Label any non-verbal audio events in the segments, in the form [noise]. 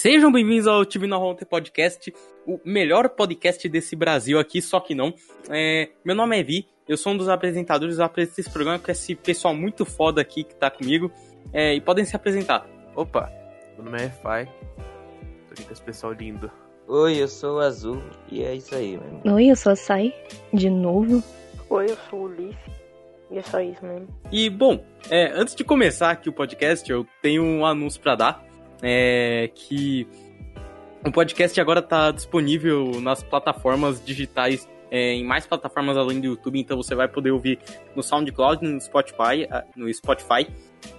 Sejam bem-vindos ao TV No Hunter Podcast, o melhor podcast desse Brasil aqui, só que não. É, meu nome é Vi, eu sou um dos apresentadores desse programa com esse pessoal muito foda aqui que tá comigo. É, e podem se apresentar. Opa, meu nome é Fai. Tô aqui com esse pessoal lindo. Oi, eu sou o Azul e é isso aí, mano. Oi, eu sou a Sai, de novo. Oi, eu sou o Leaf. E é só isso mesmo. E, bom, é, antes de começar aqui o podcast, eu tenho um anúncio para dar. É que o podcast agora tá disponível nas plataformas digitais, é, em mais plataformas além do YouTube, então você vai poder ouvir no SoundCloud, no Spotify, no Spotify.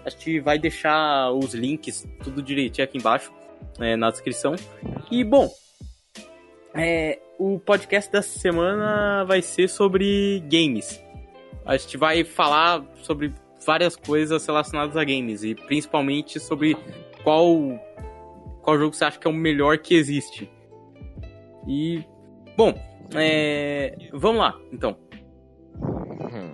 A gente vai deixar os links tudo direitinho aqui embaixo, é, na descrição. E, bom, é, o podcast dessa semana vai ser sobre games. A gente vai falar sobre várias coisas relacionadas a games e principalmente sobre qual qual jogo você acha que é o melhor que existe. E bom, é, vamos lá, então. Uhum.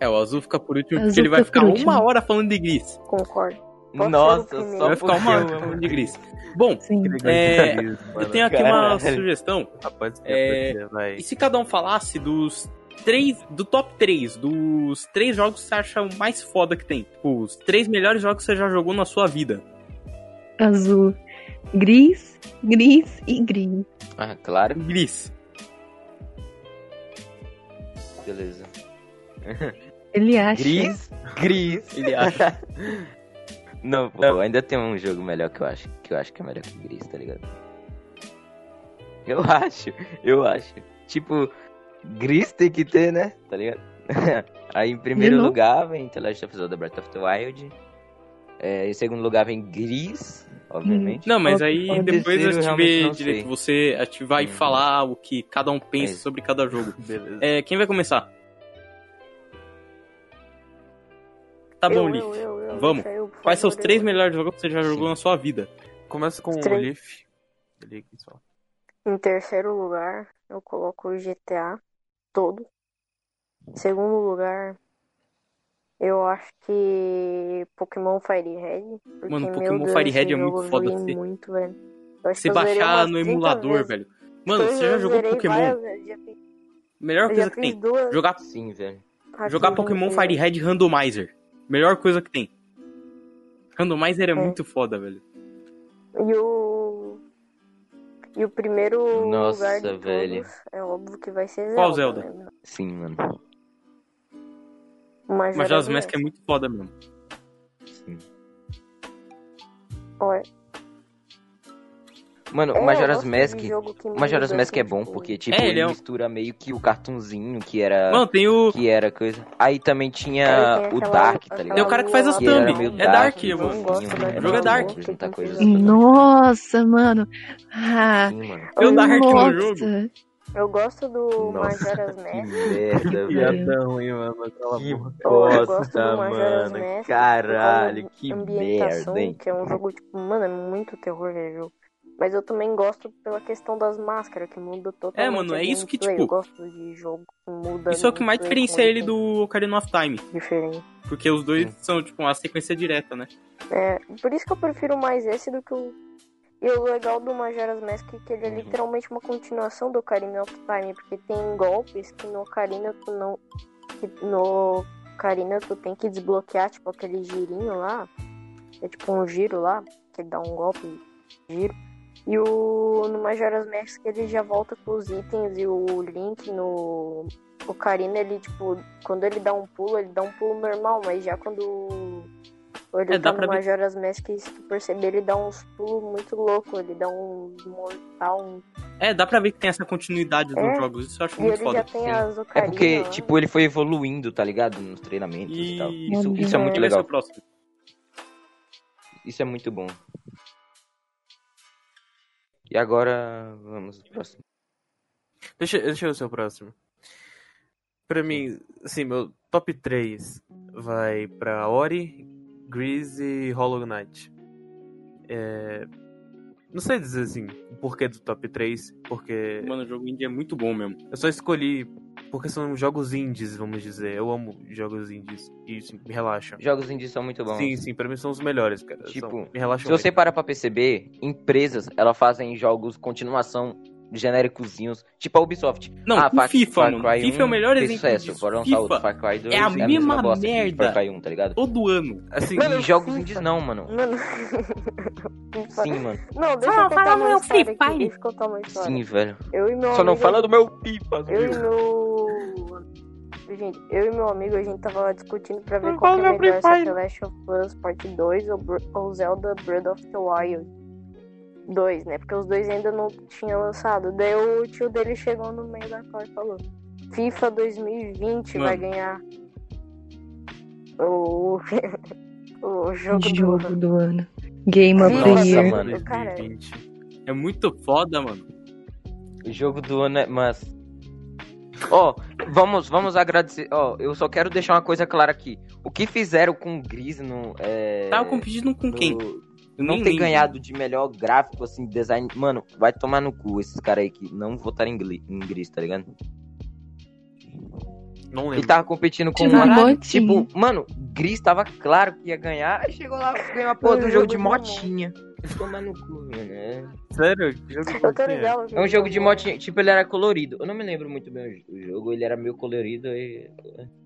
É, o azul fica por último porque ele vai ficar uma hora falando de Gris. Concordo. Pode Nossa, só Vai ficar uma hora falando de [laughs] Gris. Bom. É, eu tenho aqui uma sugestão. Ser, É, vai. E se cada um falasse dos três. Do top 3, dos três jogos que você acha o mais foda que tem? Tipo, os três melhores jogos que você já jogou na sua vida. Azul, gris, gris e gris. Ah, claro, Gris. beleza. Ele acha. Gris, gris. [laughs] Ele acha. [laughs] Não, pô, ainda tem um jogo melhor que eu acho, que eu acho que é melhor que gris, tá ligado? Eu [laughs] acho, eu acho. Tipo, gris tem que ter, né? Tá ligado? [laughs] Aí em primeiro novo? lugar vem The Last of Zelda Breath of the Wild. É, em segundo lugar vem Gris, obviamente. Não, mas aí O depois gente vê direito. sei. Você, a gente vai Uhum. falar o que cada um pensa É. sobre cada jogo. [laughs] Beleza. É, quem vai começar? Tá Eu, bom, eu, Leaf. eu, eu, Vamos. eu, Quais são os três melhores jogos que você já jogou Sim. na sua vida? Começa com o Três. Leaf. Ele aqui só. Em terceiro lugar, eu coloco o GTA todo. Em segundo lugar, eu acho que Pokémon Fire Red. Porque, Mano, Pokémon Deus, Fire Red esse é muito foda ser. muito, velho. Você baixar no 30 emulador, vezes. velho. Mano, Eu você já jogou Pokémon? várias fiz- Melhor coisa que tem. duas. Jogar, Sim, velho. jogar aqui, Pokémon? Fire Red Randomizer. Melhor coisa que tem. Randomizer é, É. muito foda, velho. E o. E o primeiro Nossa, lugar de velho. todos é óbvio que vai ser Zelda. Qual Zelda? né? Sim, mano. Mas Majora's Mask é muito foda mesmo. Sim. Olha, Mano, é, o Majora's Mask. que Majora's Mask é assim, bom tipo, porque, tipo, É, ele ele é um- mistura meio que o cartunzinho que era. Mano, tem o. Que era coisa. Aí também tinha tem o aquela- Dark, tá aquela ligado? Tem o cara que faz as Que thumb. É Dark, dark, mano. O jogo é Dark. que coisa- Nossa, mano. Ah, Sim, mano. Tem o Dark no nossa. jogo. Eu gosto do Nossa, Majora's que Mask. merda, Deus. [laughs] velho. Ruim, mano. Cala a Que boca. Eu gosto bosta, do Majora's mano. Mask. Caralho, por que merda, hein? Que é um jogo, tipo, mano, é muito terror jogo. Mas eu também gosto pela questão das máscaras, que muda totalmente. É, mano, é isso que, gameplay. tipo, Eu gosto de jogo que muda. Isso é o que mais diferencia ele do Ocarina of Time. Diferente. Porque os dois Sim. são, tipo, uma sequência direta, né? É, por isso que eu prefiro mais esse do que o. E o legal do Majora's Mask é que ele é Uhum. literalmente uma continuação do Ocarina of Time, porque tem golpes que no Ocarina tu não. que no Ocarina tu tem que desbloquear, tipo, aquele girinho lá. É tipo um giro lá, que dá um golpe, giro. E o no Majora's Mask ele já volta com os itens e o Link no Ocarina, ele, tipo, quando ele dá um pulo, ele dá um pulo normal, mas já quando ele É, dá tá no ver- Majora's Mask, se tu perceber, ele dá uns pulos muito loucos, ele dá um mortal, um... É, dá pra ver que tem essa continuidade dos É. jogos. Isso eu acho e muito ele foda. É porque, lá. tipo, ele foi evoluindo, tá ligado? Nos treinamentos e, tal. E Isso, isso é muito ser legal. Isso é muito bom. E agora, vamos pro próximo. Deixa, deixa eu ser o próximo. Pra mim, assim, meu top 3 vai pra Ori, Grease e Hollow Knight. É... Não sei dizer assim o porquê do top 3, porque Mano, o jogo indie é muito bom mesmo. eu só escolhi Porque são jogos indies, vamos dizer. Eu amo jogos indies. E isso me relaxa. Jogos indies são muito bons. Sim, sim, pra mim são os melhores, cara. Tipo, São- me relaxam Se você parar pra perceber, empresas, elas fazem jogos continuação genéricozinhos, tipo a Ubisoft. Não, ah, o Far- FIFA, Far mano. Cry FIFA é o 1 melhor exemplo sucesso. disso. Foram FIFA Far Cry 2, é a mesma bosta que merda. Far Cry 1, tá ligado? Todo ano. Assim, Mano, E jogos FIFA. indies não, mano. Mano. [laughs] Sim, mano. Não, deixa Fala, eu fala no meu Free Fire. Uma história. Sim, velho. Eu e meu Só não amigo, fala do meu pipa, Eu e meu. Gente, eu e meu amigo, a gente tava discutindo pra ver Não qual é meu melhor, se é. The Last of Us Part 2 ou, Br- ou Zelda Breath of the Wild 2, né? Porque os dois ainda não tinham lançado. Daí o tio dele chegou no meio da call e falou: FIFA 2020 vai Mano. ganhar o, [laughs] o jogo, do Jogo ano. do ano. Game of the Nossa, Year. mano. Cara, 2020. É muito foda, mano. O jogo do ano é. Mas. Ó, vamos, vamos agradecer. Ó, eu só quero deixar uma coisa clara aqui. O que fizeram com o Gris no. É, Tava competindo com no- quem? Não nem ter ganhado de melhor gráfico, assim, design. Mano, vai tomar no cu esses caras aí que não votaram em, Gris, tá ligado? Não lembro. Ele tava competindo com Tipo, uma. motinha. Tipo, mano, Gris tava claro que ia ganhar. Aí chegou lá, ganhou a porra Um do jogo de de motinha. Tomar no cu, mano. É. Sério? Que jogo Eu tô ligado. É um jogo de motinha. Tipo, ele era colorido. Eu não me lembro muito bem o jogo. Ele era meio colorido e.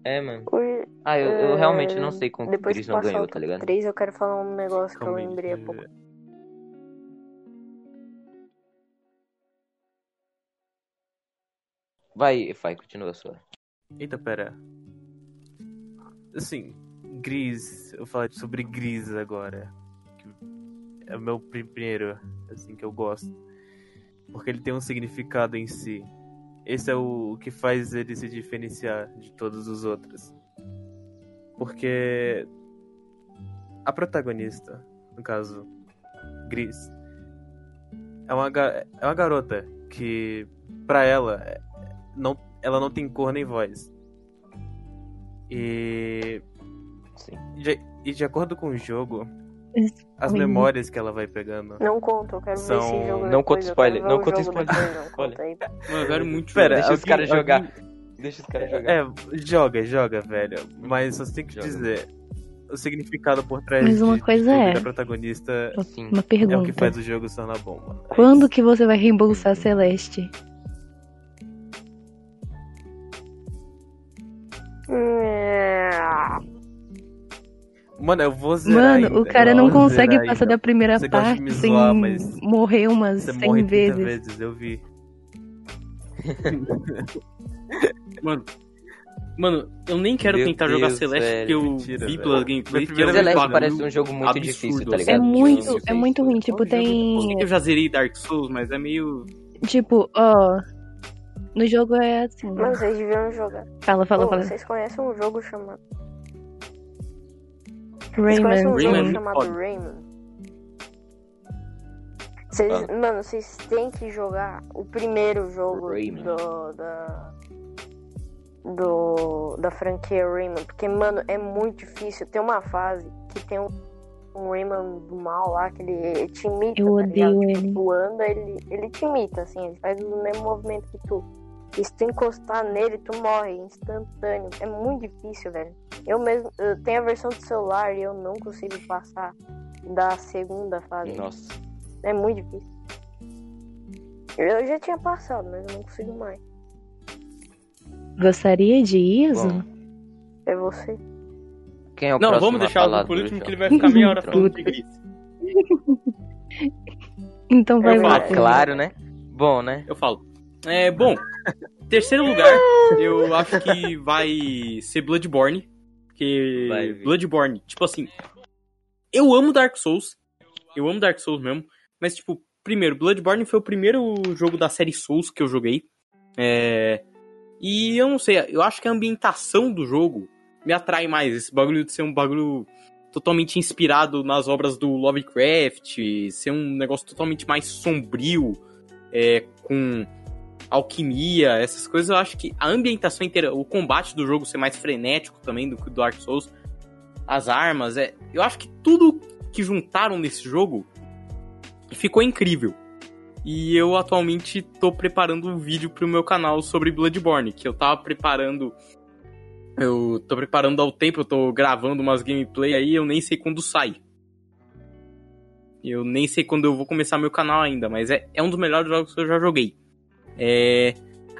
É, mano. O- Ah, eu, eu É, realmente não sei como que o Depois Gris que não passar ganhou, o tá top ligado? 3, eu quero falar um negócio que eu Calma aí. lembrei há pouco. Vai, vai, continua a sua. Eita, pera. Assim, Gris. Eu vou falar sobre Gris agora. É o meu primeiro, assim, que eu gosto. Porque ele tem um significado em si. Esse é o que faz ele se diferenciar de todos os outros. Porque a protagonista, no caso, Gris, é uma, é uma garota que, pra ela, é- não, ela não tem cor nem voz. E Sim. de, e de acordo com o jogo, as memórias que ela vai pegando. Não conta, eu quero ver São- esse jogo Não conta spoiler, ver não conta spoiler. não conta aí. Mano, eu quero muito Pera, Deixa os caras jogar. alguém- Deixa os caras jogar. É, joga, joga, velho. Mas você tem que Joga. dizer o significado por trás Mas uma de coisa é- da protagonista Sim. Uma é o que pergunta. faz o jogo se tornar bom, mano. É Quando que você vai reembolsar Celeste? É, Mano, eu vou zerar Mano, ainda, o cara eu não consegue passar ainda. da primeira Você parte sem zoar, mas morrer umas Você 100 morre 30 vezes. vezes, eu vi. [laughs] Mano. Mano, eu nem quero Meu tentar jogar Deus, Celeste velho. porque eu Mentira, vi velho. pelas gameplays que Minha é um Celeste parece um jogo muito absurdo, difícil, tá ligado? É muito, Difícil, é muito ruim. Tipo, tem. eu já zerei Dark Souls, mas é meio. Tipo, ó. No jogo é assim. Mano, vocês deviam jogar. Fala, fala, Pô, fala. Vocês conhecem um jogo chamado. Vocês conhecem Rayman. um Rayman é jogo muito chamado. Rayman? Vocês, Fala. mano, vocês têm que jogar o primeiro jogo Rayman. do, da, do, da franquia Rayman. Porque, mano, é muito difícil. Tem uma fase que tem um, um Rayman do mal lá, que ele te imita. Eu tá ligado? odeio Tipo, ele. Tu anda, ele, ele te imita, assim. Ele faz o mesmo movimento que tu. E se tu encostar nele, tu morre instantâneo. É muito difícil, velho. Eu mesmo, eu tenho a versão do celular e eu não consigo passar da segunda fase. Nossa. É muito difícil. Eu já tinha passado, mas eu não consigo mais. Gostaria de ISO? Bom, É você. quem é o Não, próximo vamos deixar o por do último que ele vai ficar meia hora falando de. [laughs] Gris. Então vai lá. Claro, né? Bom, né? Eu falo. É, bom, terceiro lugar, eu acho que vai ser Bloodborne. Porque Vai. Bloodborne, tipo assim, eu amo Dark Souls. Eu amo Dark Souls mesmo. Mas, tipo, primeiro, Bloodborne foi o primeiro jogo da série Souls que eu joguei. É, e eu não sei, eu acho que a ambientação do jogo me atrai mais. Esse bagulho de ser um bagulho totalmente inspirado nas obras do Lovecraft, ser um negócio totalmente mais sombrio, é, com alquimia, essas coisas, eu acho que a ambientação inteira, o combate do jogo ser mais frenético também do que o Dark Souls, as armas, é, eu acho que tudo que juntaram nesse jogo ficou incrível. E eu atualmente tô preparando um vídeo pro meu canal sobre Bloodborne, que eu tava preparando. Eu tô preparando um tempo, eu tô gravando umas gameplay aí, eu nem sei quando sai. Eu nem sei quando eu vou começar meu canal ainda, mas é, é um dos melhores jogos que eu já joguei. É...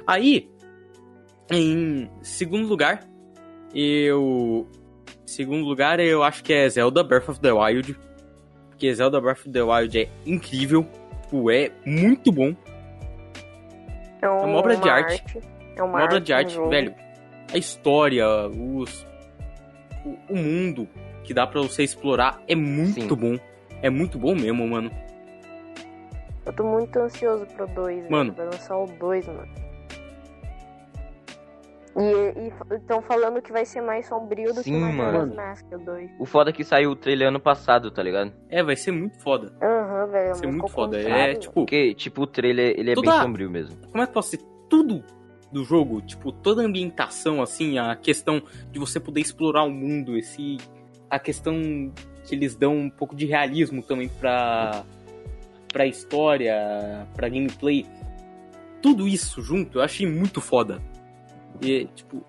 Aí, em segundo lugar, eu. Segundo lugar, eu acho que é Zelda Breath of the Wild. Porque Zelda Breath of the Wild é incrível. Tipo, é muito bom. É uma obra de arte. É uma, Uma obra arte de no arte, jogo. velho. A história, os. O, o mundo que dá pra você explorar é muito Sim. bom. É muito bom mesmo, mano. Eu tô muito ansioso pro 2. Mano. Vai lançar o 2, mano. E estão falando que vai ser mais sombrio do Sim, que Majora's. Mask o 2. O foda é que saiu o trailer ano passado, tá ligado? É, vai ser muito foda. Aham, velho. Vai ser muito foda. É, tipo, Porque, tipo, o trailer, ele é Toda- bem sombrio mesmo. como é que pode ser tudo do jogo, tipo, toda a ambientação, assim, a questão de você poder explorar o mundo, esse a questão que eles dão um pouco de realismo também pra pra história, pra gameplay. Tudo isso junto, eu achei muito foda. E, tipo,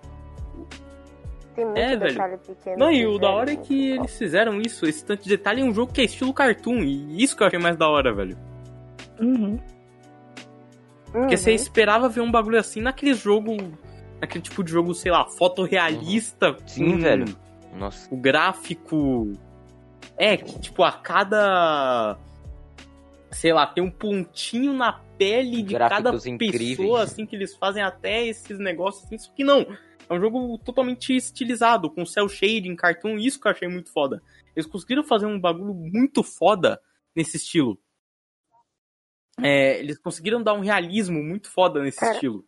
Tem muito É, velho. detalhe pequeno. não, e que, o da hora é que eles fizeram isso, esse tanto de detalhe é um jogo que é estilo cartoon, e isso que eu achei mais da hora, velho. Uhum. Porque Uhum. você esperava ver um bagulho assim naquele jogo, naquele tipo de jogo, sei lá, fotorrealista. Sim, com velho. Nossa. O gráfico. É, que tipo, a cada. Sei lá, tem um pontinho na pele de cada incríveis. pessoa, assim, que eles fazem até esses negócios assim. Só que não. É um jogo totalmente estilizado, com cel shading, cartoon, isso que eu achei muito foda. Eles conseguiram fazer um bagulho muito foda nesse estilo. É, eles conseguiram dar um realismo muito foda nesse Cara, estilo.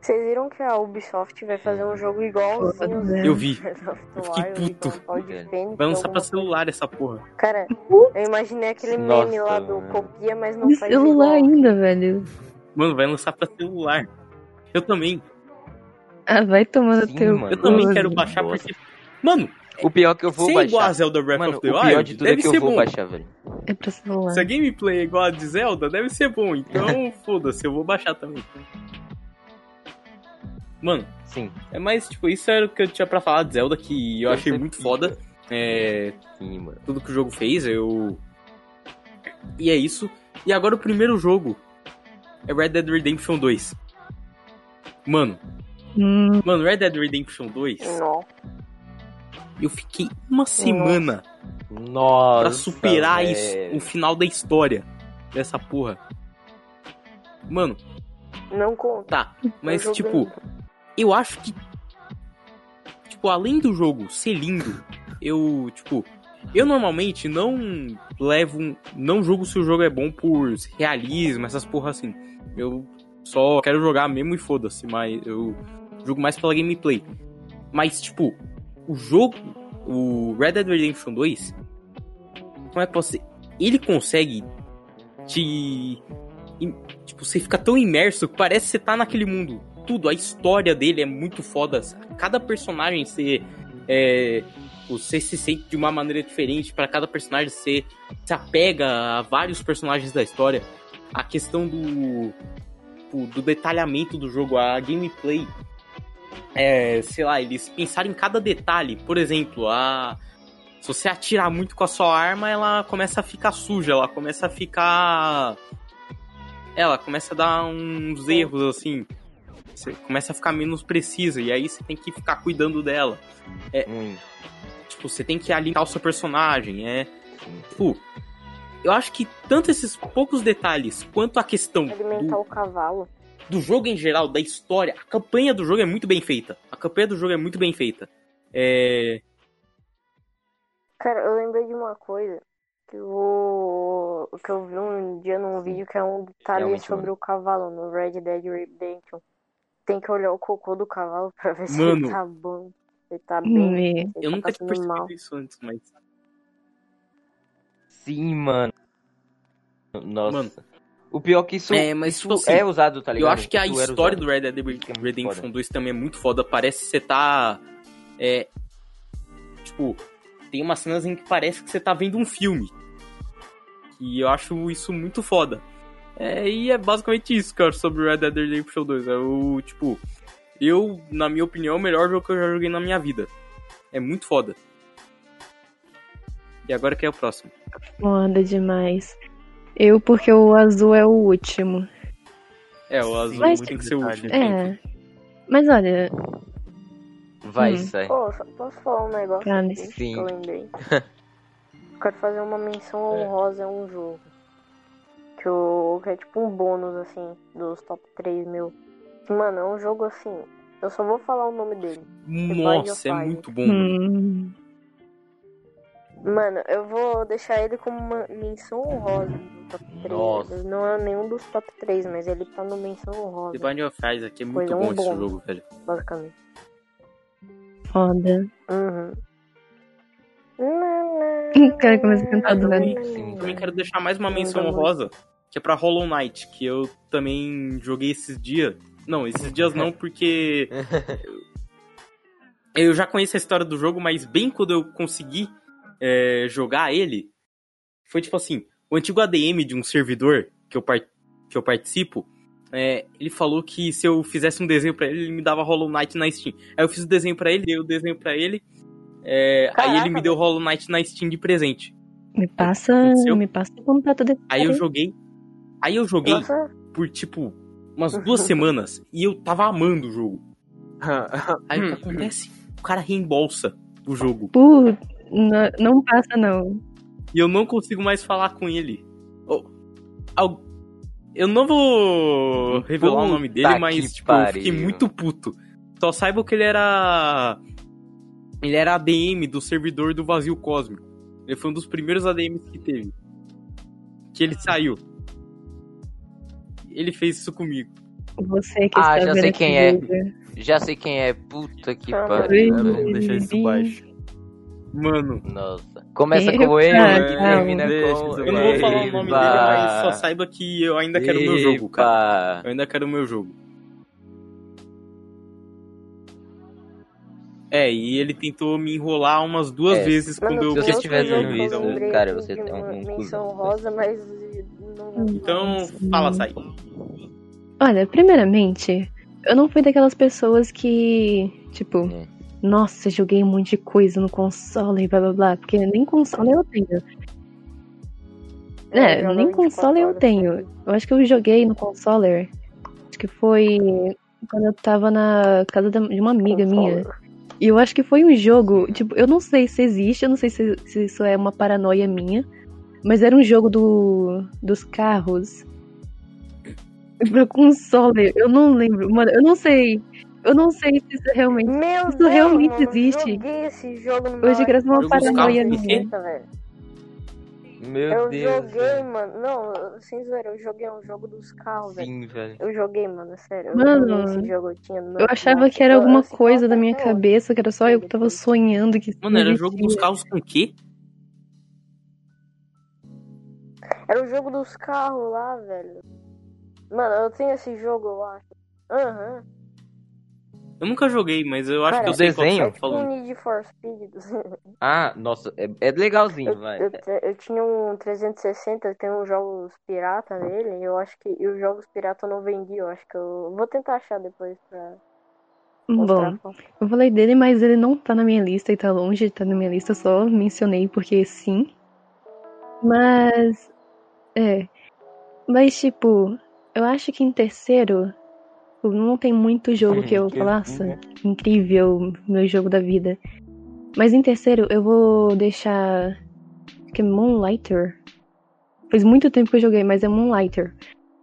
Vocês viram que a Ubisoft vai fazer um jogo igualzinho velho. Eu vi. [laughs] Eu fiquei puto. o Vai lançar pra celular essa porra. Cara, eu imaginei aquele Nossa, meme lá do mano. copia, mas não faz celular igual. ainda, velho. Mano, vai lançar pra celular. Eu também. Ah, vai tomando Sim, teu. mano. Eu também cu, quero baixar Nossa. porque. Mano, O pior é que eu vou se é igual a baixar. Zelda Breath Mano, of o the pior Wild, de tudo deve é que eu ser vou bom. baixar, velho. É pra celular. Se a gameplay é igual a de Zelda, deve ser bom. Então, [laughs] foda-se, eu vou baixar também. Mano, Sim, é mais, tipo, isso era o que eu tinha pra falar de Zelda, que eu achei muito foda. É, sim, mano. tudo que o jogo fez, eu. E é isso. E agora o primeiro jogo é Red Dead Redemption 2. Mano, Hum, mano, Red Dead Redemption 2, Não. eu fiquei uma semana Nossa. pra superar isso, velho. o final da história dessa porra. Mano, Não conta. tá, mas tipo. Eu acho que. Tipo, além do jogo ser lindo, eu, tipo. Eu normalmente não levo. Não julgo se o jogo é bom por realismo, essas porra assim. Eu só quero jogar mesmo e foda-se, mas eu jogo mais pela gameplay. Mas, tipo, o jogo. O Red Dead Redemption 2. Como é que dizer? Ele consegue te. Tipo, você fica tão imerso que parece que você tá naquele mundo. Tudo, a história dele é muito foda. Cada personagem você. É, você se sente de uma maneira diferente. Pra cada personagem você se apega a vários personagens da história. A questão do. do detalhamento do jogo, a gameplay. É, sei lá, eles pensaram em cada detalhe. Por exemplo, a. Se você atirar muito com a sua arma, ela começa a ficar suja, ela começa a ficar. Ela começa a dar uns erros assim. Você começa a ficar menos precisa, e aí você tem que ficar cuidando dela. Hum, Tipo, você tem que alinhar o seu personagem, é. Tipo, eu acho que tanto esses poucos detalhes quanto a questão Alimentar do, o cavalo. do jogo em geral, da história, a campanha do jogo é muito bem feita. A campanha do jogo é muito bem feita. É. Cara, eu lembrei de uma coisa que eu, que eu vi um dia num vídeo que é um detalhe Realmente, sobre mano. o cavalo no Red Dead Redemption. Tem que olhar o cocô do cavalo pra ver se Mano. ele tá bom. Se ele tá bem. Se ele Eu tá nunca tinha percebido mal. isso antes, mas. Sim, mano. Nossa. Mano. O pior é que isso, É, mas, isso tipo assim, é usado, tá Eu ligado? acho que a Isso história do Red Dead Isso é Redemption foda. 2 também é muito foda. Parece que você tá. É. Tipo, tem umas cenas em que parece que você tá vendo um filme. E eu acho isso muito foda. É, e é basicamente isso, cara, sobre Red Dead Redemption 2. É o, tipo, eu, na minha opinião, é o melhor jogo que eu já joguei na minha vida. É muito foda. E agora que é o próximo. Foda demais. Eu, porque o azul é o último. É, o azul Mas- tem que ser o último. É. Mas olha, Vai, Hum. sai. Pô, posso falar um negócio Cara, sim. que eu lembrei? [laughs] Quero fazer uma menção honrosa a um jogo. Que, o, que é tipo um bônus, assim, dos top 3 meu. Mano, é um jogo assim. Eu só vou falar o nome dele. Nossa, é muito bom. mano. hum, Mano, eu vou deixar ele como uma menção honrosa no top 3. Nossa. Não é nenhum dos top 3, mas ele tá no menção honrosa, The Binding of Isaac aqui é muito Coisa bom um esse bom. jogo, velho. basicamente. foda. Uhum. O [laughs] cara começa a cantar do Também quero deixar mais uma menção honrosa, que é pra Hollow Knight, que eu também joguei esses dias. Não, esses dias não, porque [laughs] eu já conheço a história do jogo, mas bem quando eu consegui é, jogar ele, foi tipo assim, o antigo ADM de um servidor que eu, par- que eu participo, é, ele falou que se eu fizesse um desenho pra ele, ele me dava Hollow Knight na Steam. Aí eu fiz o desenho pra ele, dei o desenho pra ele, é, aí ele me deu Hollow Knight na Steam de presente. Me passa, me passa o contato desse Aí eu joguei. Aí eu joguei Nossa, por tipo umas duas semanas [laughs] e eu tava amando o jogo. Aí o que acontece? O cara reembolsa o jogo. Pô, não, não passa não. E eu não consigo mais falar com ele. Eu não vou revelar o nome dele, Puta mas tipo, eu fiquei muito puto. Só saiba que ele era. Ele era ADM do servidor do Vazio Cósmico. Ele foi um dos primeiros ADMs que teve. Que ele saiu. Ele fez isso comigo. Você que Ah, já sei quem é. vídeo. Já sei quem é. Puta que Ah, pariu. Vamos deixar isso baixo. Mano, Nossa. Começa Epa, com ele e calma. termina Deixa com. isso eu não vou falar o nome Eba. dele, mas só saiba que eu ainda quero o meu jogo, cara. Eu ainda quero o meu jogo. É, e ele tentou me enrolar umas duas É, vezes Mano, quando eu Se você estiver vendo isso, lembrei cara, aqui você é um- uma um menção rosa, mas não Então, fala, sai. Olha, primeiramente, eu não fui daquelas pessoas que, tipo, É. nossa, joguei um monte de coisa no console e blá blá blá, porque nem console eu tenho. É, joga nem 24 console eu horas tenho. Eu acho que eu joguei no console, acho que foi quando eu tava na casa de uma amiga minha. E eu acho que foi um jogo, tipo, eu não sei se existe, eu não sei se, se isso é uma paranoia minha, mas era um jogo do, dos carros. [laughs] Pra console, eu não lembro, mano, eu não sei. Eu não sei se isso realmente. Meu Isso Deus, realmente mano, existe? joguei esse jogo no Eu achei que era uma paranoia minha. Meu Eu Deus. joguei, velho. mano. Não, sem zoeira, eu joguei um jogo dos carros, velho. Sim, velho. Eu joguei, mano, sério. Eu Mano, joguei esse jogo, eu tinha. Eu achava que era alguma coisa da minha cabeça. que era só eu que tava sonhando que Mano, era jogo dos carros com o quê? Era o jogo dos carros lá, velho. Mano, eu tenho esse jogo, eu acho. Aham. Eu nunca joguei, mas eu acho Cara, que eu o sei qual desenho? você É tá tipo um. Need for Speed. [laughs] Ah, nossa, é, é legalzinho, Eu, vai. eu, eu tinha um 360, tem uns jogos pirata nele. Eu acho que e os jogos pirata eu não vendi. Eu acho que eu vou tentar achar depois pra. Bom, eu falei dele, mas ele não tá na minha lista e tá longe de estar na minha lista, eu só mencionei porque sim. Mas. É. Mas, tipo, eu acho que em terceiro. Não tem muito jogo que eu Que falasse. né? incrível, meu jogo da vida. Mas em terceiro, eu vou deixar. Que é Moonlighter. Faz muito tempo que eu joguei, mas é Moonlighter.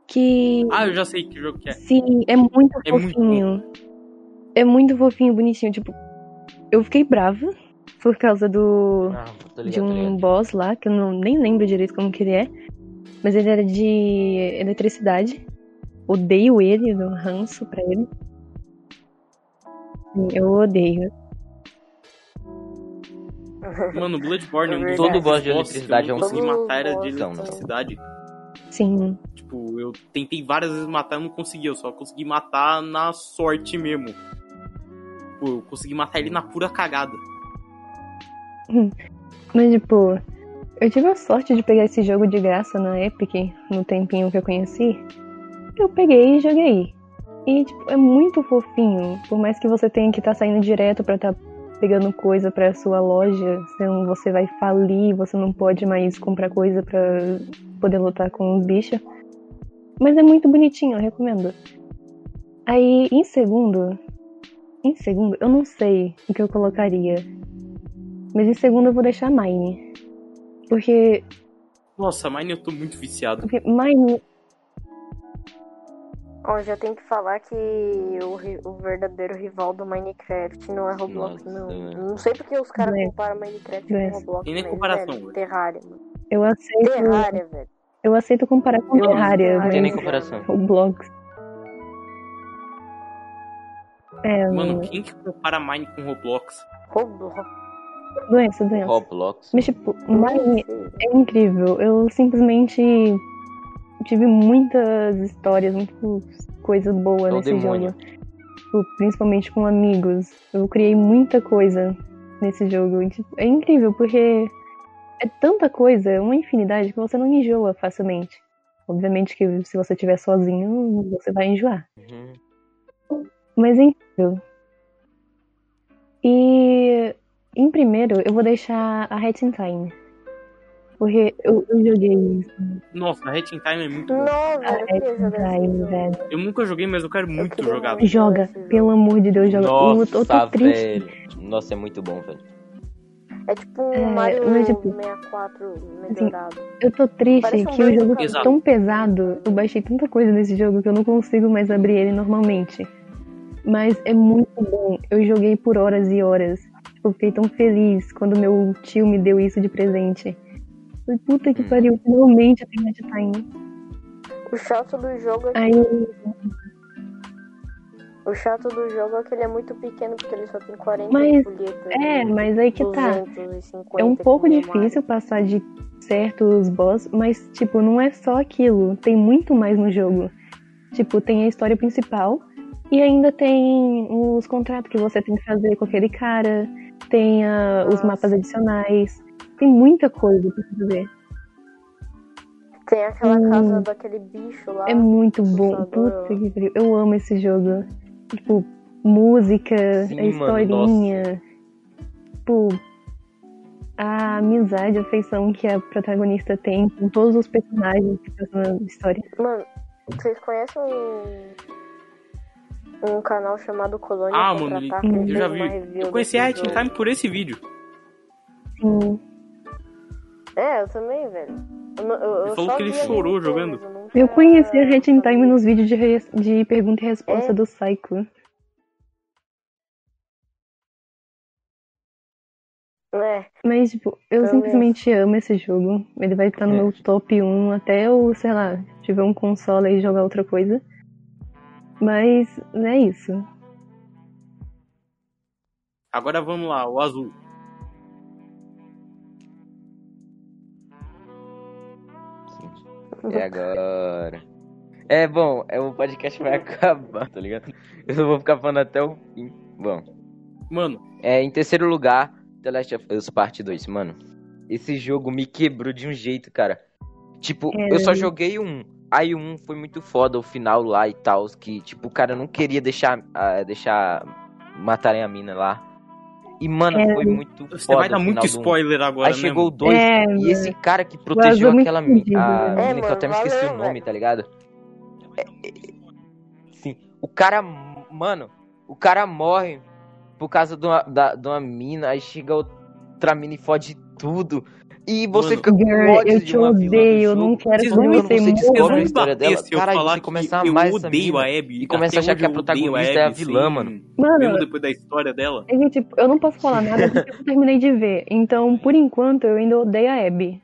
Que. Ah, eu já sei que jogo que é. Sim, é muito É muito fofinho. é muito fofinho, bonitinho. Tipo, eu fiquei brava por causa do. Ah, de ligado, tô um boss lá, que eu não, nem lembro direito como que ele é. Mas ele era de eletricidade. Odeio ele, dou um ranço pra ele. Sim, eu odeio. Mano, Bloodborne é um dos Todo boss de eletricidade é eu um não consegui matar era de não. eletricidade. Sim. Tipo, eu tentei várias vezes matar e não consegui. Eu só consegui matar na sorte mesmo. Pô, eu consegui matar ele na pura cagada. [laughs] Mas, tipo, Eu tive a sorte de pegar esse jogo de graça na Epic, no tempinho que eu conheci. Eu peguei e joguei. E, tipo, é muito fofinho. Por mais que você tenha que estar tá saindo direto para estar tá pegando coisa para sua loja, senão você vai falir, você não pode mais comprar coisa para poder lutar com os bichos. Mas é muito bonitinho, eu recomendo. Aí, em segundo, em segundo, eu não sei o que eu colocaria. Mas em segundo eu vou deixar Mine. Porque. Nossa, Mine eu tô muito viciado. Porque Mine Ó, já tem que falar que o, o verdadeiro rival do Minecraft não é Roblox, Nossa, não. É. Não sei porque os caras é. comparam Minecraft é. com Roblox. Tem nem comparação, velho. Terraria, mano. Eu aceito. Terraria, velho. Eu aceito comparar com eu Terraria, Não tem nem comparação. Roblox. É, mano, quem que compara Mine com Roblox? Roblox. Doença, doença. Roblox. Mas, tipo, Mine é incrível. Eu simplesmente tive muitas histórias, muitas coisas boas é nesse demônio. jogo. Tipo, principalmente com amigos. Eu criei muita coisa nesse jogo. Tipo, é incrível, porque é tanta coisa, uma infinidade, que você não enjoa facilmente. Obviamente que se você estiver sozinho, você vai enjoar. Uhum. Mas é incrível. E em primeiro, eu vou deixar a Hatching Time. Porque eu, eu joguei isso. Nossa, a Hatching Time é muito bom. Não, velho, Time, velho. Eu nunca joguei, mas eu quero muito eu jogar. Joga, pelo amor de Deus, joga. Nossa, eu tô, triste. velho. Nossa, é muito bom, velho. É tipo um é, Mario mas, tipo, 64 melhorado. Assim, eu tô triste que o jogo tá tão pesado. Eu baixei tanta coisa nesse jogo que eu não consigo mais abrir ele normalmente. Mas é muito bom. Eu joguei por horas e horas. Tipo, fiquei tão feliz quando meu tio me deu isso de presente. Falei, puta que pariu, finalmente eu tenho Mad Time. O chato do jogo é que... Aí... O chato do jogo é que ele é muito pequeno, porque ele só tem 40 mas, folhetas. É, mas aí que tá. É um pouco difícil passar de certos boss, mas, tipo, não é só aquilo. Tem muito mais no jogo. Tipo, tem a história principal e ainda tem os contratos que você tem que fazer com aquele cara. Tem uh, os mapas adicionais. Tem muita coisa pra fazer. Tem aquela hum, casa daquele bicho lá. É muito bom. Puta que pariu. Eu amo esse jogo. Tipo, música, Sim, a historinha. Mano, tipo, a amizade, a afeição que a protagonista tem com todos os personagens que estão na história. Mano, vocês conhecem um, um canal chamado Colônia Ah, mano, eu já vi. Eu conheci a Time por esse vídeo. Sim. É, eu também, velho. Eu, eu, ele falou que ele chorou jogando. Eu, eu conheci a Hatching Time nos vídeos de, re... de pergunta e resposta é. do Psycho. É. Mas, tipo, eu simplesmente amo esse jogo. Ele vai estar no é. meu top 1 até eu, sei lá, tiver um console e jogar outra coisa. Mas é isso. Agora vamos lá, o azul. E agora? É bom, é, o podcast vai [laughs] acabar, tá ligado? Eu vou ficar falando até o fim. Bom. Mano. É, em terceiro lugar, The Last of Us Part 2. Mano, esse jogo me quebrou de um jeito, cara. Tipo, é. eu só joguei um. Aí um foi muito foda, o final lá e tal. Que, tipo, o cara não queria deixar, uh, deixar matarem a mina lá. E, mano, é. foi muito Você vai dar muito spoiler agora, Aí né, chegou o 2 é, e esse cara que protegeu aquela mina, a é, eu até me esqueci valeu, o nome, velho. tá ligado? É, é, sim, o cara, mano, o cara morre por causa de uma, da, de uma mina, aí chega outra mina e fode tudo. E você Mano, fica com ódio eu te odeio, eu não quero Vocês não você descobre a história dela. Cara, você começa a amar essa mina a Abby, e começa a achar que a protagonista a é a vilã, mano. Mano, mesmo depois da história dela. [laughs] É tipo, eu não posso falar nada porque eu terminei de ver. Então, por enquanto, eu ainda odeio a Abby.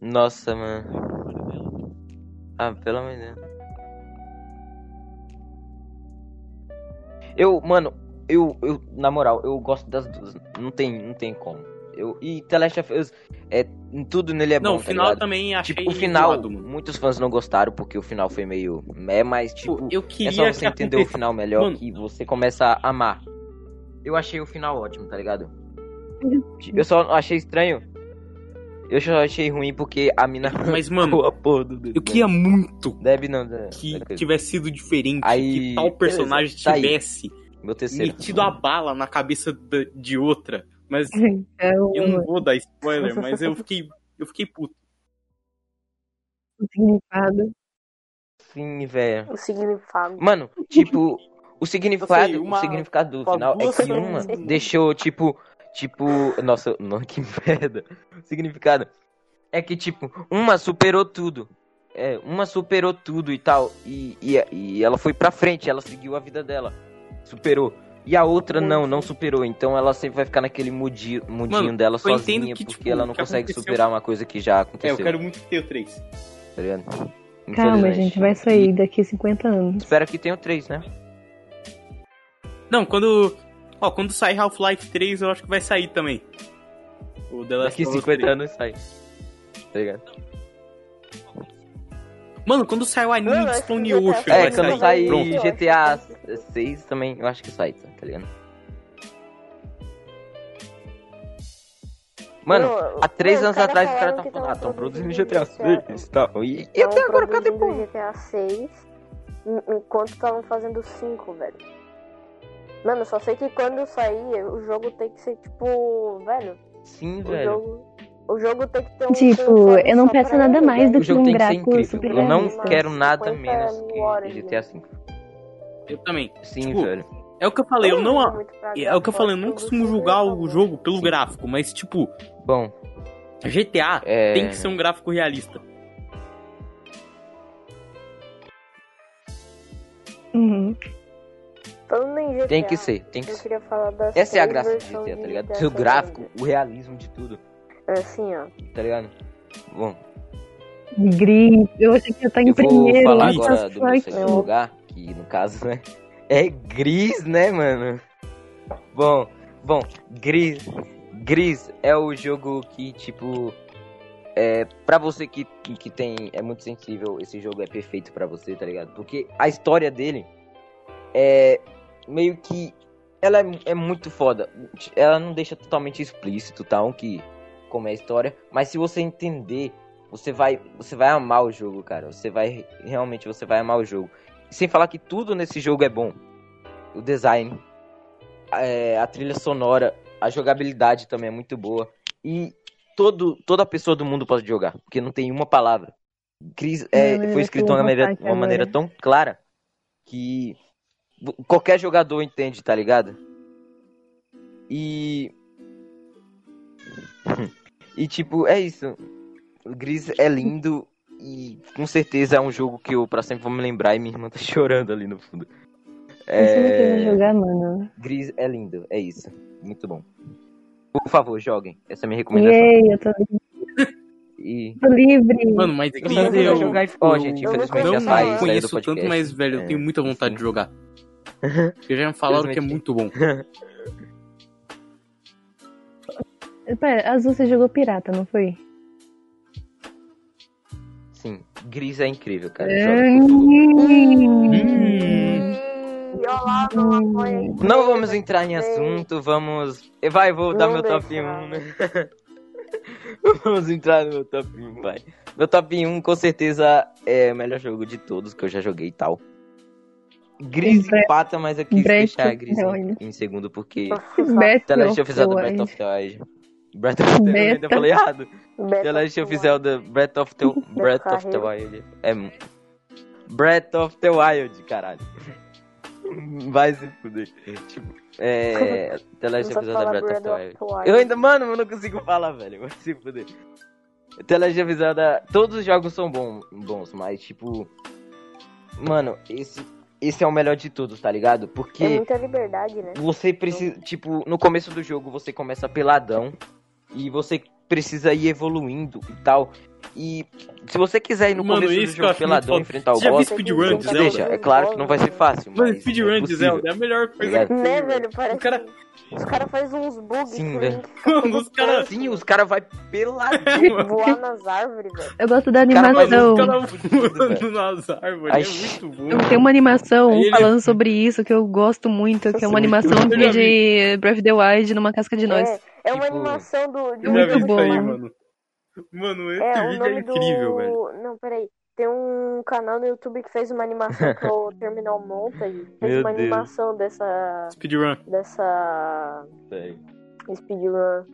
Nossa, mano. Ah, pelo amor de Deus. Eu, mano, eu, eu, na moral, eu gosto das duas. Não tem, não tem como. Eu, e The Last of Us, é, tudo nele é não, bom. Não, o final tá também achei Tipo, o final, muitos fãs não gostaram porque o final foi meio. É, mas, tipo, eu queria é só você que entender o final melhor mano, que você começa a amar. Eu achei o final ótimo, tá ligado? [laughs] Eu só achei estranho. Eu só achei ruim porque a mina [laughs] Mas, mano, a porra do dedo. eu queria muito Deve não. né? que Daquele- tivesse sido diferente, Aí, que tal personagem beleza, tá aí. tivesse Meu terceiro. metido a bala na cabeça de outra. Mas [laughs] Então, eu não vou dar spoiler, mas eu fiquei, eu fiquei puto. o significado. Sim, velho. O significado. Mano, tipo, o significado, sei, uma- o significado do uma final é que uma deixou, tipo, tipo, nossa, [laughs] não, que merda. O significado é que, tipo, uma superou tudo. É, uma superou tudo e tal. E, e, e ela foi pra frente, ela seguiu a vida dela. Superou. E a outra não, não superou. Então ela sempre vai ficar naquele mudinho, mudinho Mano, dela sozinha, que, porque tipo, ela não consegue aconteceu- superar uma coisa que já É, aconteceu. eu quero muito que tenha o 3. Tá ligado? Calma, gente, vai sair daqui 50 anos. Espero que tenha o 3, né? Não, quando. Ó, quando sair Half-Life 3, eu acho que vai sair também. O The Last Daqui of Us 50 3. anos sai. Tá ligado? Mano, quando sai o anime de Stone tá Ocean, É, quando sai Pronto. GTA vai 6 também, eu acho que sai, tá ligado? Mano, Não, há três não, anos atrás os caras tá que falando, ah, tão produzindo GTA 6 e tal. E, e até agora, cadê produzindo pô? GTA 6 en- enquanto estavam fazendo 5, velho. Mano, só sei que quando sair, o jogo tem que ser tipo. Velho, Sim, o velho. jogo. O jogo tem que ter um. Tipo, eu não peço nada ele, mais do que jogo um gráfico super Eu não quero nada 50 menos que GTA 5. Eu também. Sim, Tipo, velho. É o que eu falei, eu não. É o que eu falei, eu não costumo julgar o jogo pelo Sim. gráfico, mas tipo, Bom, GTA é... tem que ser um gráfico realista. Uhum. GTA, Tem que ser, tem que ser. Essa é a graça do GTA, tá ligado? Seu gráfico, o realismo de tudo, assim, ó. tá ligado? Bom, Gris. Eu achei que ia estar em eu vou primeiro. falar what the agora do meu segundo lugar, que no caso, né, é Gris, né, mano? Bom, bom, Gris, Gris é o jogo que, tipo, é, pra você que, que tem, é muito sensível, esse jogo é perfeito pra você, tá ligado? Porque a história dele é meio que, ela é, é muito foda, ela não deixa totalmente explícito, tal, que, como é a história, mas se você entender, você vai, você vai amar o jogo, cara, você vai, realmente, você vai amar o jogo. Sem falar que tudo nesse jogo é bom. O design, é, a trilha sonora, a jogabilidade também é muito boa. E todo, toda pessoa do mundo pode jogar, porque não tem uma palavra. Cris, é, foi escrito de uma maneira, uma maneira tão clara que qualquer jogador entende, tá ligado? E. E tipo, é isso. O Gris é lindo e com certeza é um jogo que eu pra sempre vou me lembrar e minha irmã tá [laughs] chorando ali no fundo. Quer É... jogar, mano. Gris é lindo, é isso. Muito bom. Por favor, joguem. Essa é a minha recomendação. Yay, eu tô, E. tô livre. Mano, mas Eu Gris queria eu, jogar e ficou, eu gente. eu não Infelizmente já sai, não saiu do conheço tanto, mas, velho, eu tenho muita vontade de jogar. [laughs] Porque já me falaram que é muito bom. [laughs] Pera, Azul, você jogou pirata, não foi? Sim, Gris é incrível, cara. É. Não vamos entrar em assunto, vamos. Vai, vou dar meu top deixa, 1, né? vamos entrar no meu top 1, vai. Meu top 1 com certeza é o melhor jogo de todos que eu já joguei e tal. Gris Bre- empata, mas eu quis deixar of Gris em, em segundo porque. Of Zelda the Breath Wild. of the Wild. Breath of the Wild, eu falei errado. The Last of. Zelda Breath of the, Breath of the [laughs] Wild. É. Breath of the Wild, caralho. Vai se fuder. Tipo, é. [laughs] The Não of Zelda Breath of the Wild. Eu ainda, mano, eu não consigo falar, velho. Vai se fuder. The Last of Zelda. Todos os jogos são bons, bons, mas tipo. Mano, esse. Esse é o melhor de todos, tá ligado? Porque. É muita liberdade, né? Você precisa, tipo, no começo do jogo você começa peladão e você precisa ir evoluindo e tal. E se você quiser ir no Mano, começo do jogo peladão enfrentar o já boss, speedrun de Zelda? deixa. É claro que não vai ser fácil, Mano, mas speedrun é de. Zelda é a melhor coisa tem, Né, velho. Parece O cara- que os caras fazem uns bugs Sim, velho. Mano, os caras- torto, Sim, os caras vai peladão. voar nas árvores, velho. Eu gosto da cara animação. Os caras voando nas árvores, Ai, é muito bom. Eu tenho uma animação ele- falando sobre isso que eu gosto muito, que é uma animação de Breath of the Wild numa casca de nós. É, é uma Tipo, animação do, de Eu um muito boa. aí, mano. Mano, esse É, o vídeo é nome incrível, do. velho. Não, peraí. Tem um canal no YouTube que fez uma animação que é o [laughs] Terminal Montage. Fez Meu uma Deus. animação dessa. Speedrun. dessa. Velho. speedrun.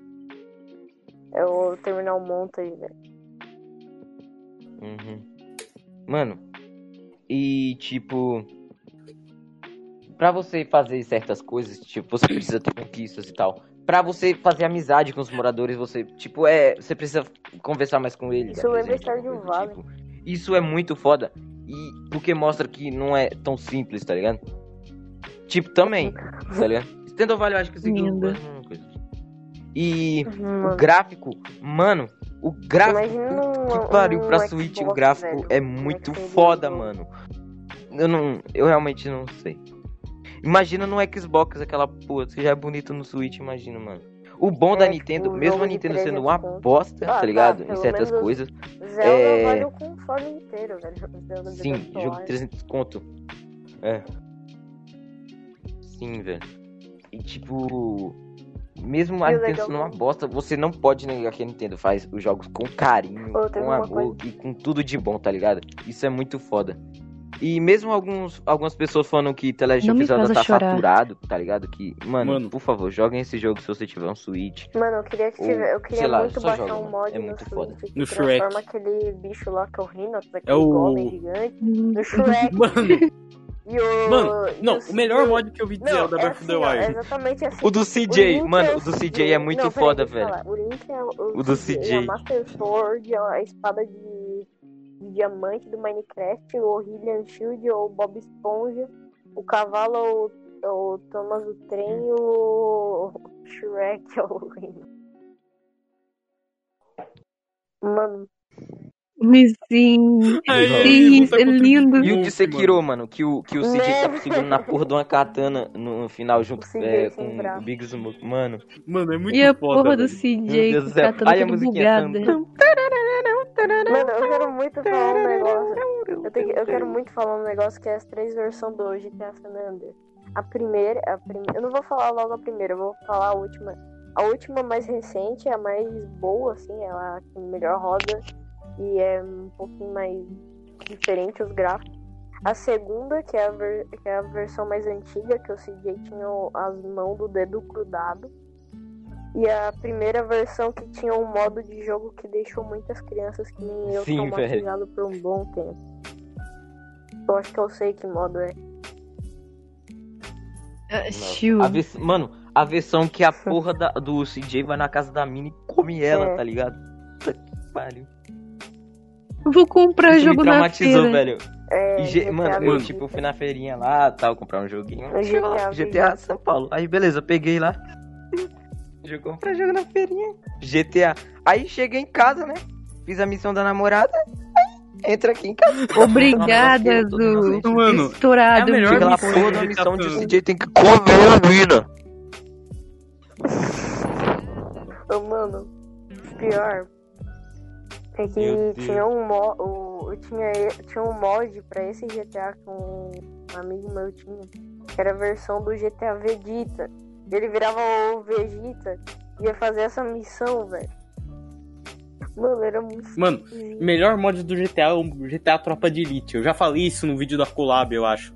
É o Terminal Montage, velho. Uhum. Mano, e tipo. Pra você fazer certas coisas, tipo, você precisa ter conquistas e tal. Pra você fazer amizade com os moradores, você, tipo, é. Você precisa conversar mais com eles. Isso lembra Stardew Valley. tipo. Isso é muito foda. E porque mostra que não é tão simples, tá ligado? Tipo, também, tá ligado? Stardew Valley eu acho que seguiu Lindo. a mesma coisa. E o gráfico, mano, o gráfico. imagina um, Que pariu um pra Xbox, Switch, o velho. gráfico Como é muito foda, o mano. Eu não. Eu realmente não sei. Imagina no Xbox aquela porra, se já é bonito no Switch, imagina, mano. O bom É, da Nintendo, mesmo a Nintendo sendo 300 uma bosta, Ah, tá tá, ligado? em pelo certas coisas. Zelda É. vale o console inteiro, velho. Sim, jogo de 300 conto. É. Sim, velho. E tipo. Mesmo a E Nintendo sendo uma bosta, você não pode negar que a Nintendo faz os jogos com carinho, Ô, teve com amor e com tudo de bom, tá ligado? Isso é muito foda. E mesmo alguns, algumas pessoas falando que me Zelda tá chorar. saturado, tá ligado? Que, mano, Mano. por favor, joguem esse jogo se você tiver um Switch. Mano, eu queria que Ou, tivesse. Eu queria lá, muito baixar joga, um mod É no muito Switch foda. que No transforma Shrek. aquele bicho lá que é o aquele É o- golem gigante. No Shrek. [laughs] Mano, E o. Mano, não, o o melhor mod que eu vi de Não, Zelda é Breath of the assim, é Wild. exatamente assim. O do CJ, Link mano, é o do CJ é muito Não, foda, velho. falar. O Link é o, O do É CJ. a Master Sword, é a espada de diamante do Minecraft, o Hylian Shield, o Bob Esponja, o cavalo, é o, é o Thomas o Trem e o Shrek, [laughs] é o Rhino. Mano, Mas sim. Aí, Sim, é lindo. E o de Sekiro, mano, que o, que o CJ Né? tá segurando na porra de uma katana no final junto O CJ é, com o Big Smoke. Mano, Mano, é muito E a foda. porra do velho. Meu CJ Deus do katana Ai, a toda musiquinha bugada. tam- mano, eu quero muito falar um negócio. Eu, tenho que- eu quero muito falar um negócio que é as três versões do GTA San Andreas. A primeira, a prim... eu não vou falar logo a primeira, eu vou falar a última. A última mais recente, é a mais boa, assim, ela que melhor roda e é um pouquinho mais diferente os gráficos. A segunda, que é a, ver- que é a versão mais antiga, que o CJ tinha as mãos do dedo grudado. E a primeira versão que tinha um modo de jogo que deixou muitas crianças que nem eu Sim, traumatizado por um bom tempo. Eu acho que eu sei que modo é. Ah, Nossa. Shiu. A vers- Mano, a versão que a porra da- do CJ vai na casa da mina e come ela, É. tá ligado? Puta que pariu. Vou comprar Isso me jogo na traumatizou, feira. velho. É, E, G- mano, eu tipo fui na feirinha lá, tal, comprar um joguinho. GTA GTA São Paulo. Aí beleza, peguei lá. Jogou comprar jogo na feirinha. GTA. Aí cheguei em casa, né? Fiz a missão da namorada. Aí entra aqui em casa. [laughs] Obrigada, inocente. Mano, Estourado. é a melhor Chega lá, missão da GTA missão de CJ tem que comer a mina. Ô, mano, pior é que tinha um mo o, eu tinha, tinha um mod pra esse GTA que um amigo meu tinha, que era a versão do GTA Vegeta. Ele virava o Vegeta e ia fazer essa missão, velho. Mano, era muito Mano, esquisito. melhor mod do GTA é o GTA Tropa de Elite. Eu já falei isso no vídeo da Collab, eu acho.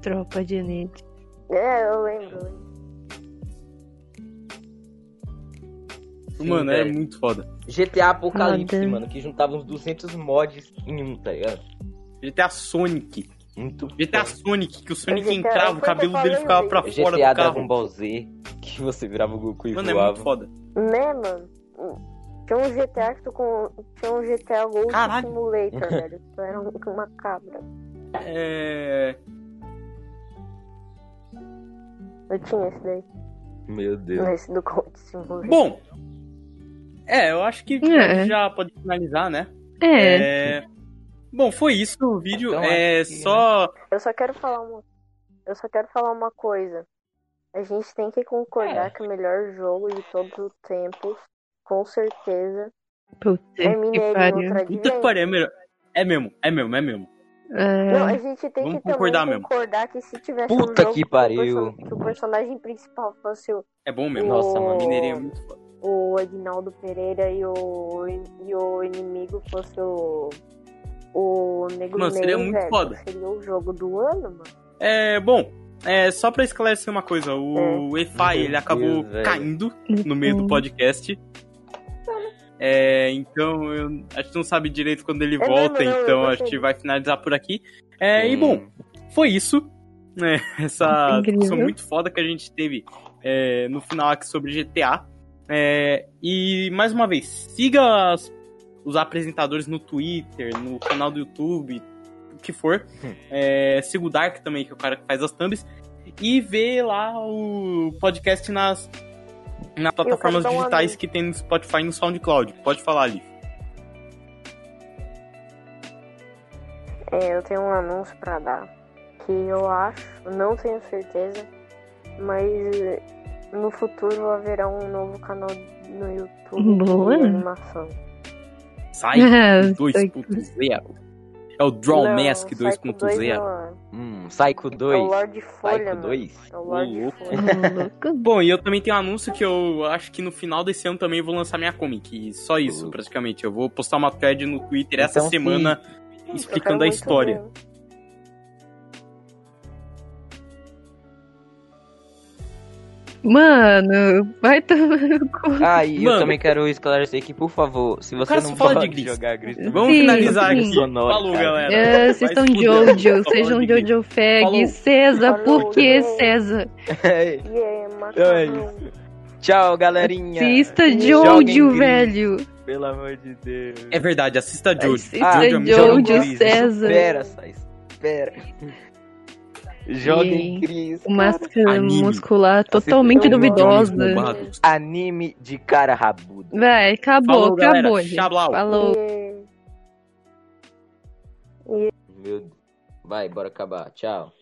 Tropa de elite. É, eu lembro. Sim, Mano, é muito foda. GTA Apocalipse, Foda. mano, que juntava uns 200 mods em um, tá ligado? GTA Sonic. Muito GTA foda. Sonic, que o Sonic GTA entrava, o cabelo dele ficava pra fora GTA do carro. Dragon Ball Z, que você virava o Goku e Mano, é voava. muito foda. Né, mano? Tinha um GTA que tu com. Tinha um GTA Gold Caralho. Simulator, [laughs] velho. Tu era um- uma cabra. É... Eu tinha esse daí. Meu Deus. Nesse do Gold Simulator. Bom, é, eu acho que É. já pode finalizar, né? É. É, Bom, foi isso o vídeo. Então, é Então, só. Eu só quero falar uma. Eu só quero falar uma coisa. A gente tem que concordar É. que o melhor jogo de todos os tempos, com certeza, Puta é que Mineirinho pariu. Puta que Ultradivente. pariu, é melhor. É mesmo, é mesmo, é mesmo. Não, a É. gente tem Vamos que concordar também mesmo. concordar que se tivesse Puta um jogo que o pariu. que o personagem principal fosse o É bom mesmo. O- Nossa, mano, Mineirinho é muito foda. o Aguinaldo Pereira e o, e o inimigo fosse o. O Negro Mano, seria Ney, muito velho. foda. Seria o jogo do ano, mano. É, bom, é, só pra esclarecer uma coisa, o EFI, Meu ele acabou Deus, velho. caindo no meio do podcast. É, então, eu, a gente não sabe direito quando ele É volta, mesmo, então a gente vai finalizar por aqui. É, e Hum. bom, foi isso. né, [laughs] essa Incrível. discussão muito foda que a gente teve é, no final aqui sobre GTA. É, e, mais uma vez, siga as- os apresentadores no Twitter, no canal do YouTube, o que for. Hum. É, siga o Dark também, que é o cara que faz as thumbs. E vê lá o podcast nas, nas plataformas digitais que tem no Spotify e no SoundCloud. Pode falar ali. É, eu tenho um anúncio pra dar. Que eu acho, não tenho certeza, mas eh, no futuro haverá um novo canal no YouTube Boa. de animação. Sai [laughs] Ah, 2.0. É o Draw Não, Mask Psycho 2 2.0. não, Hum, Psycho É o 2. Lord Folha, Psycho mano. 2. É o Lord louco. Folha. louco. [laughs] Bom, e eu também tenho um anúncio que eu acho que no final desse ano também vou lançar minha comic. E só isso, praticamente. Eu vou postar uma thread no Twitter essa Então, semana Eu explicando a história. ver. Mano, vai tomar no cu. Ah, e eu Mano. também quero esclarecer que, por favor, se você não fala de pode Gris. jogar Gris, Vamos Sim, finalizar sim. aqui. Sonoro, Falou, cara. galera. É, Vai vocês fuder. Jojo, sejam. Jojo Fag. Falou. César, por que. César? É, é, Então é macarrão. Tchau, galerinha. Assista Jojo, velho. Pelo amor de Deus. É verdade, assista Jojo. Assista Ah, Jojo é Jojo. Gris, César. Espera, só espera. Joguem Cris. Máscara muscular totalmente Assista duvidosa. Anime de cara rabudo. Véi, acabou, Falou, galera. acabou, gente. Tchablau. Falou. E- Meu... Vai, bora acabar. Tchau.